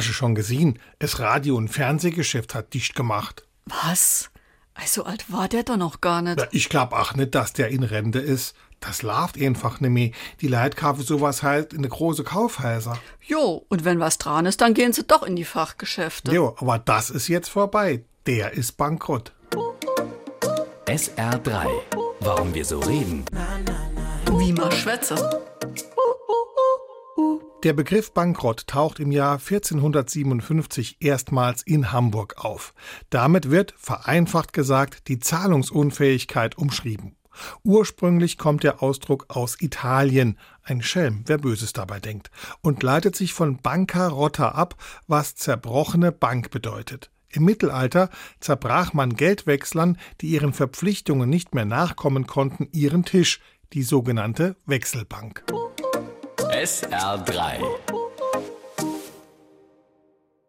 Hast du schon gesehen? Das Radio- und Fernsehgeschäft hat dicht gemacht. Was? Also alt war der doch noch gar nicht. Ja, ich glaub auch nicht, dass der in Rente ist. Das läuft einfach nicht mehr. Die Leute kaufen sowas halt in eine große Kaufhäuser. Jo, und wenn was dran ist, dann gehen sie doch in die Fachgeschäfte. Jo, aber das ist jetzt vorbei. Der ist bankrott. SR3. Warum wir so reden. Wie man schwätze. Der Begriff Bankrott taucht im Jahr 1457 erstmals in Hamburg auf. Damit wird, vereinfacht gesagt, die Zahlungsunfähigkeit umschrieben. Ursprünglich kommt der Ausdruck aus Italien, ein Schelm, wer Böses dabei denkt, und leitet sich von Banca rotta ab, was zerbrochene Bank bedeutet. Im Mittelalter zerbrach man Geldwechslern, die ihren Verpflichtungen nicht mehr nachkommen konnten, ihren Tisch, die sogenannte Wechselbank. SR3.